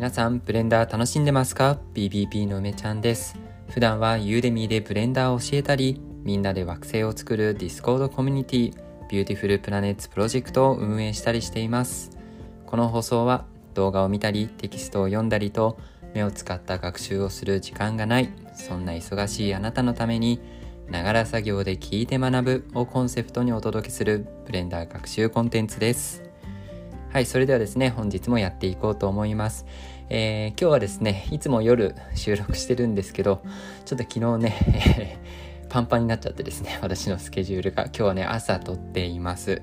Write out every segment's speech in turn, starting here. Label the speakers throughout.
Speaker 1: 皆さんブレンダー楽しんでますか ? BPP の梅ちゃんです。普段は Udemy でブレンダーを教えたりみんなで惑星を作る Discord コミュニティ Beautiful Planets Project を運営したりしています。この放送は動画を見たりテキストを読んだりと目を使った学習をする時間がないそんな忙しいあなたのためにながら作業で聞いて学ぶをコンセプトにお届けするブレンダー学習コンテンツです。はいそれではですね本日もやっていこうと思います、えー、今日はですねいつも夜収録してるんですけどちょっと昨日ね パンパンになっちゃってですね私のスケジュールが今日はね朝撮っています。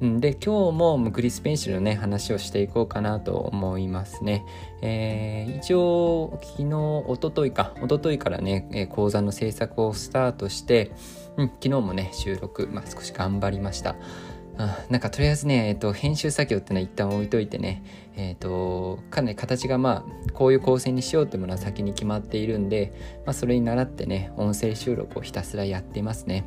Speaker 1: で今日もグリスペンシルのね話をしていこうかなと思いますね、えー、一応昨日おとといかおとといからね講座の制作をスタートして、うん、昨日もね収録、まあ、少し頑張りました。なんかとりあえずね、えっと、編集作業ってのは一旦置いといてね、えっと、かなり形がまあこういう構成にしようってものは先に決まっているんで、まあ、それに倣ってね音声収録をひたすらやっていますね。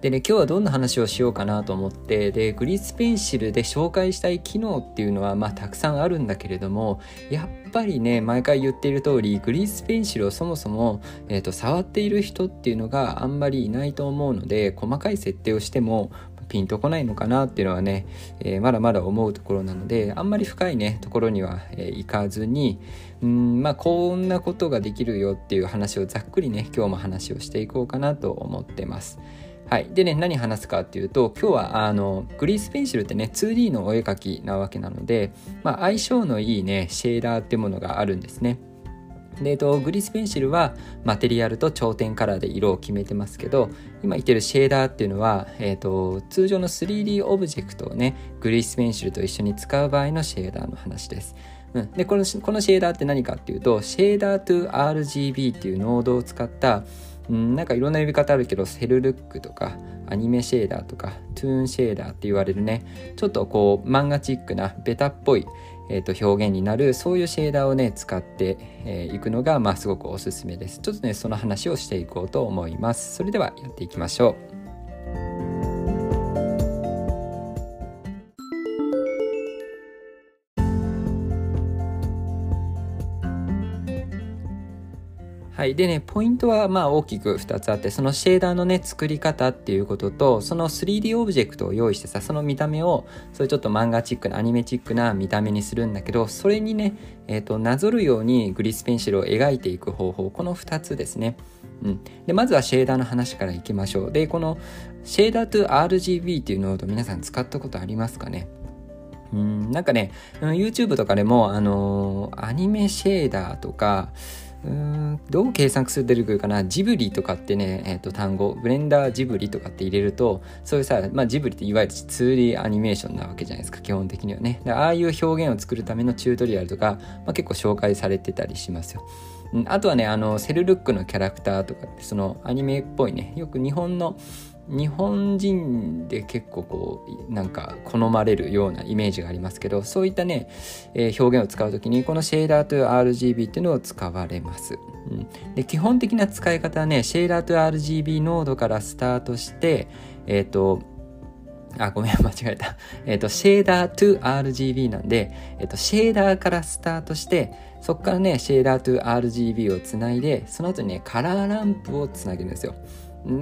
Speaker 1: でね、今日はどんな話をしようかなと思って、で、グリスペンシルで紹介したい機能っていうのは、まあ、たくさんあるんだけれども、やっぱりね、毎回言っている通り、グリスペンシルをそもそも、えっ、ー、と、触っている人っていうのがあんまりいないと思うので、細かい設定をしても、ピンとこないのかなっていうのはね、えー、まだまだ思うところなのであんまり深いねところには、えー、行かずにうんまあこんなことができるよっていう話をざっくりね今日も話をしていこうかなと思ってます。はい。でね、何話すかっていうと、今日は、あの、グリースペンシルってね、2D のお絵描きなわけなので、まあ、相性のいいね、シェーダーってものがあるんですね。で、えっと、グリスペンシルはマテリアルと頂点カラーで色を決めてますけど今言ってるシェーダーっていうのは、えっと、通常の 3D オブジェクトをね Grease Pencil と一緒に使う場合のシェーダーの話です。うん、でこのこのシェーダーって何かっていうとシェーダー to RGB っていうノードを使ったうん、なんかいろんな呼び方あるけどセルルックとかアニメシェーダーとかトゥーンシェーダーって言われるねちょっとこう漫画チックなベタっぽい、えー、と表現になるそういうシェーダーをね使ってい、えー、くのがまあすごくおすすめです。ちょっとねその話をしていこうと思います。それではやっていきましょう。はい。でね、ポイントはまあ大きく2つあって、そのシェーダーのね、作り方っていうことと、その 3D オブジェクトを用意してさ、その見た目を、そういうちょっと漫画チックな、アニメチックな見た目にするんだけど、それにね、えっ、ー、と、なぞるようにグリスペンシルを描いていく方法、この2つですね。うん。で、まずはシェーダーの話からいきましょう。で、このシェーダー to RGB っていうノード皆さん使ったことありますかね？うんなんかね、YouTube とかでも、あのー、アニメシェーダーとか、うんどう計算する出てくるかな？ジブリとかってね、えー、と単語ブレンダージブリとかって入れるとそういうさ、まあ、ジブリっていわゆる 2D アニメーションなわけじゃないですか基本的にはね。ああいう表現を作るためのチュートリアルとか、まあ、結構紹介されてたりしますよ。あとはねあのセルルックのキャラクターとかってそのアニメっぽいねよく日本の日本人で結構こうなんか好まれるようなイメージがありますけどそういったね、えー、表現を使う時にこのシェーダーという RGB っていうのを使われます、うん、で基本的な使い方はねシェーダーという RGB ノードからスタートしてえっ、ー、とあ、ごめん、間違えた。えっ、ー、と、シェーダー to RGB なんで、えっ、ー、と、シェーダーからスタートして、そこからね、シェーダー to RGB をつないで、その後にね、カラーランプをつなげるんですよ。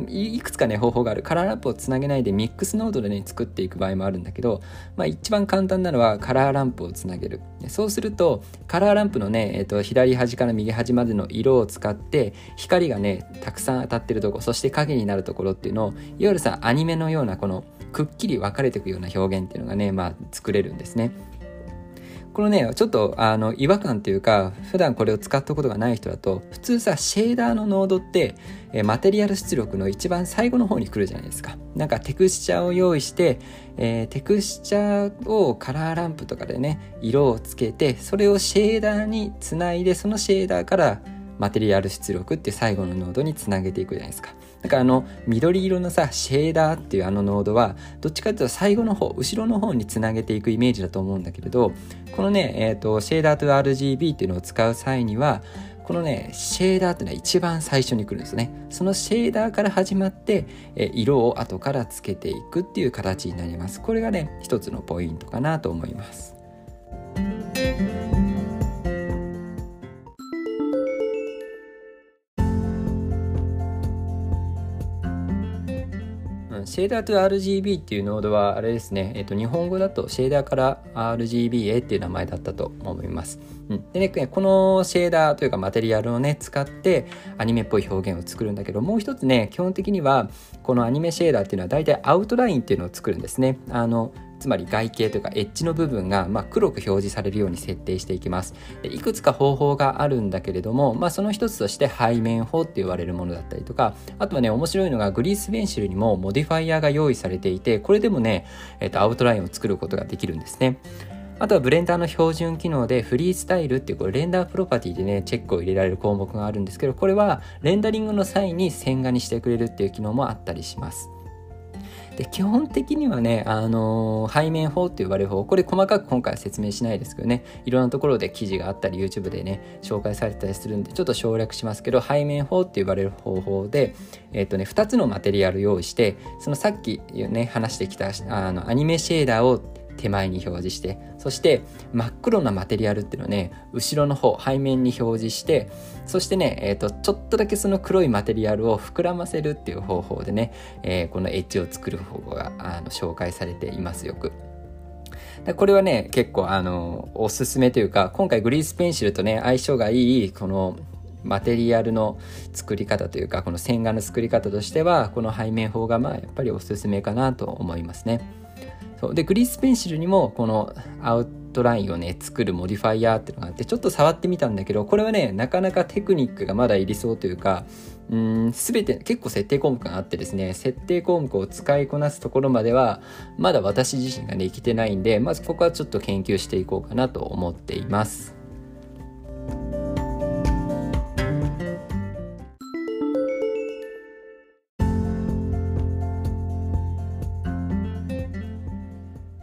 Speaker 1: いくつかね方法があるカラーランプをつなげないでミックスノードでね作っていく場合もあるんだけど、まあ、一番簡単なのはカラーランプをつなげるそうするとカラーランプのね、えー、と左端から右端までの色を使って光がねたくさん当たってるとこそして影になるところっていうのをいわゆるさアニメのようなこのくっきり分かれていくような表現っていうのがねまあ作れるんですね。このねちょっとあの違和感というか普段これを使ったことがない人だと普通さシェーダーのノードってえマテリアル出力の一番最後の方に来るじゃないですか。なんかテクスチャーを用意して、えー、テクスチャーをカラーランプとかでね色をつけてそれをシェーダーにつないでそのシェーダーからマテリアル出力って最後のノードにつなげていくじゃないですか。だからあの緑色のさシェーダーっていうあのノードはどっちかっていうと最後の方後ろの方につなげていくイメージだと思うんだけれどこのね、えーと、シェーダーと RGB っていうのを使う際にはこのねシェーダーっていうのは一番最初に来るんですね。そのシェーダーから始まって、え色を後からつけていくっていう形になります。これがね一つのポイントかなと思います。シェーダーと RGB っていうノードはあれですね、えっと、日本語だとシェーダーから RGBA っていう名前だったと思います。うん、でね、このシェーダーというかマテリアルをね、使ってアニメっぽい表現を作るんだけど、もう一つね、基本的にはこのアニメシェーダーっていうのは大体アウトラインっていうのを作るんですね。あのつまり外形というかエッジの部分がま黒く表示されるように設定していきます。でいくつか方法があるんだけれども、まあ、その一つとして背面法って言われるものだったりとかあとはね面白いのが Grease Pencil にも modifier が用意されていてこれでもね、えー、とアウトラインを作ることができるんですね。あとはブレンダーの標準機能で Freestyle っていうこれ render property でねチェックを入れられる項目があるんですけどこれはレンダリングの際に線画にしてくれるっていう機能もあったりします。で基本的にはね、あのー、背面法って呼ばれる方これ細かく今回は説明しないですけどねいろんなところで記事があったり YouTube でね紹介されたりするんでちょっと省略しますけど背面法って呼ばれる方法で、え、ー、とね、2つのマテリアル用意してそのさっきね話してきたあのアニメシェーダーを手前に表示してそして真っ黒なマテリアルっていうのをね後ろの方背面に表示してそしてね、えーと、ちょっとだけその黒いマテリアルを膨らませるっていう方法でね、えー、このエッジを作る方法があの紹介されていますよく。これはね結構あのおすすめというか今回 Grease Pencil とね相性がいいこのマテリアルの作り方というかこの線画の作り方としてはこの背面法がまあやっぱりおすすめかなと思いますね。そうで Grease Pencil にもこのアウトラインをね作る modifier っていうのがあってちょっと触ってみたんだけどこれはねなかなかテクニックがまだいりそうというかうん全て結構設定項目があってですね設定項目を使いこなすところまではまだ私自身ができてないんでまずここはちょっと研究していこうかなと思っています。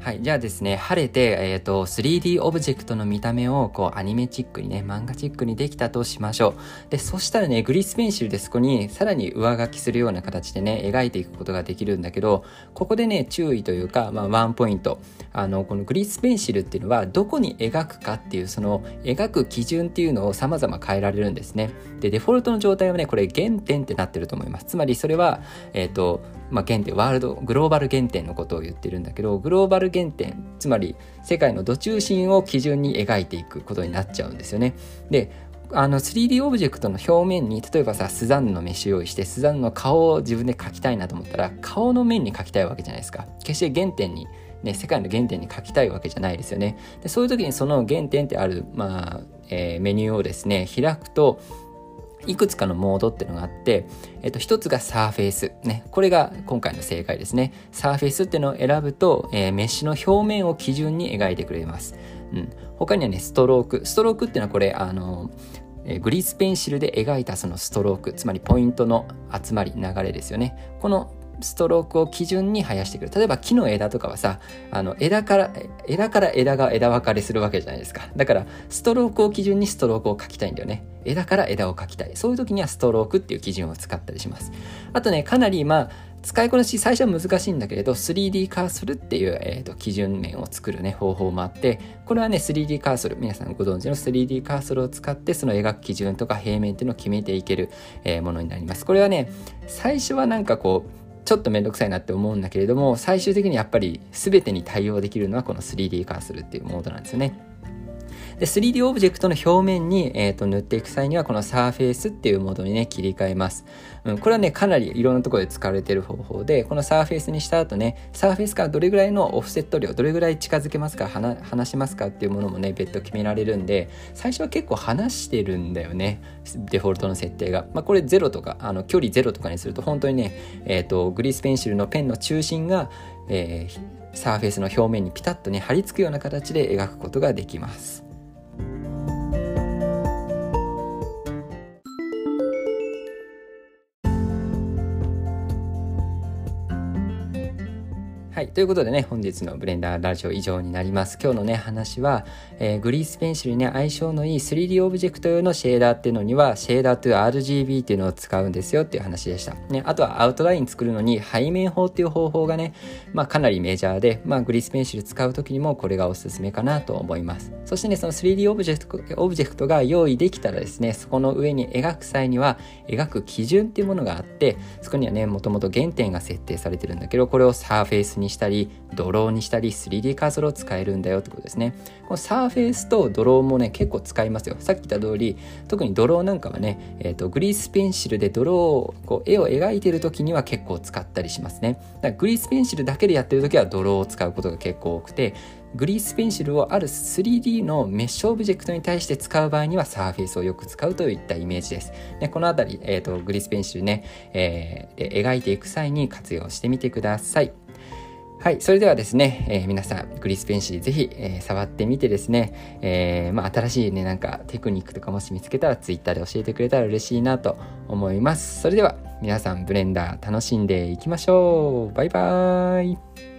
Speaker 1: はいじゃあですね、晴れて、え、ー、と、3D オブジェクトの見た目を、こう、アニメチックにね、漫画チックにできたとしましょう。で、そしたらね、グリスペンシルでそこに、さらに上書きするような形でね、描いていくことができるんだけど、ここでね、注意というか、まあ、ワンポイント。あの、このグリスペンシルっていうのは、どこに描くかっていう、その、描く基準っていうのを様々変えられるんですね。で、デフォルトの状態はね、これ、原点ってなってると思います。つまり、それは、えっ、ー、と、まあ、原点ワールドグローバル原点のことを言ってるんだけどグローバル原点つまり世界の土中心を基準に描いていくことになっちゃうんですよね。であの 3D オブジェクトの表面に例えばさスザンヌの飯用意してスザンヌの顔を自分で描きたいなと思ったら顔の面に描きたいわけじゃないですか決して原点にね、世界の原点に書きたいわけじゃないですよね。でそういう時にその原点ってある、まあえー、メニューをですね開くといくつかのモードっていうのがあって、えっと、一つがサーフェイス。ね。これが今回の正解ですね。サーフェイスっていうのを選ぶと、えー、メッシュの表面を基準に描いてくれます。うん。他にはね、ストローク。ストロークっていうのはこれ、あの、えグリースペンシルで描いたそのストローク、つまりポイントの集まり、流れですよね。このストロークを基準に生やしてくる。例えば木の枝とかはさ、あの枝から、枝から枝が枝分かれするわけじゃないですか。だから、ストロークを基準にストロークを描きたいんだよね。枝から枝を描きたい。そういう時にはストロークっていう基準を使ったりします。あとね、かなりまあ、使いこなし最初は難しいんだけれど 3D カーソルっていう、えーと、基準面を作る、ね、方法もあってこれはね 3D カーソル皆さんご存知の 3D カーソルを使ってその描く基準とか平面っていうのを決めていける、えー、ものになりますこれはね最初はなんかこうちょっとめんどくさいなって思うんだけれども最終的にやっぱり全てに対応できるのはこの 3D カーソルっていうモードなんですよね。で 3D オブジェクトの表面に、えーと、塗っていく際にはこのサーフェイスっていうモードにね切り替えます、うん、これはねかなりいろんなところで使われている方法でこのサーフェイスにした後ねサーフェイスからどれぐらいのオフセット量どれぐらい近づけますか離しますかっていうものもね別途決められるんで最初は結構離してるんだよねデフォルトの設定が、まあ、これ0とかあの距離0とかにすると本当にね、えーと、グリースペンシルのペンの中心が、えー、サーフェイスの表面にピタッとね貼り付くような形で描くことができます。はい。ということでね、本日のブレンダーラジオ以上になります。今日のね、話は、えー、 Grease Pencil にね、相性のいい 3D オブジェクト用のシェーダーっていうのには、 Shader to RGB っていうのを使うんですよっていう話でした。ね、あとはアウトライン作るのに背面法っていう方法がね、まあかなりメジャーで、まあ Grease Pencil 使う時にもこれがおすすめかなと思います。そしてね、その 3D オブジェクト、オブジェクトが用意できたらですね、そこの上に描く際には、描く基準っていうものがあって、そこにはね、もともと原点が設定されてるんだけど、これをサーフェイスににしたり、 draw にしたり、3D カーソルを使えるんだよってことですね。この surface と draw もね、結構使いますよ。さっき言った通り、特に draw なんかはね、えっ、ー、と、 Grease Pencil で draw を、こう、絵を描いてる時には結構使ったりしますね。だから Grease Pencil だけでやってる時は draw を使うことが結構多くて、 Grease Pencil をある 3D のメッシュオブジェクトに対して使う場合にはサーフェイスをよく使うといったイメージです。でこのあたり、えーと、 Grease Pencil ね、えー、で描いていく際に活用してみてください。はい。それではですね、えー、皆さん、グリスペンシーぜひ、えー、触ってみてですね、えー、まあ、新しいね、なんかテクニックとかもし見つけたら Twitter で教えてくれたら嬉しいなと思います。それでは、皆さん、ブレンダー楽しんでいきましょう。バイバーイ。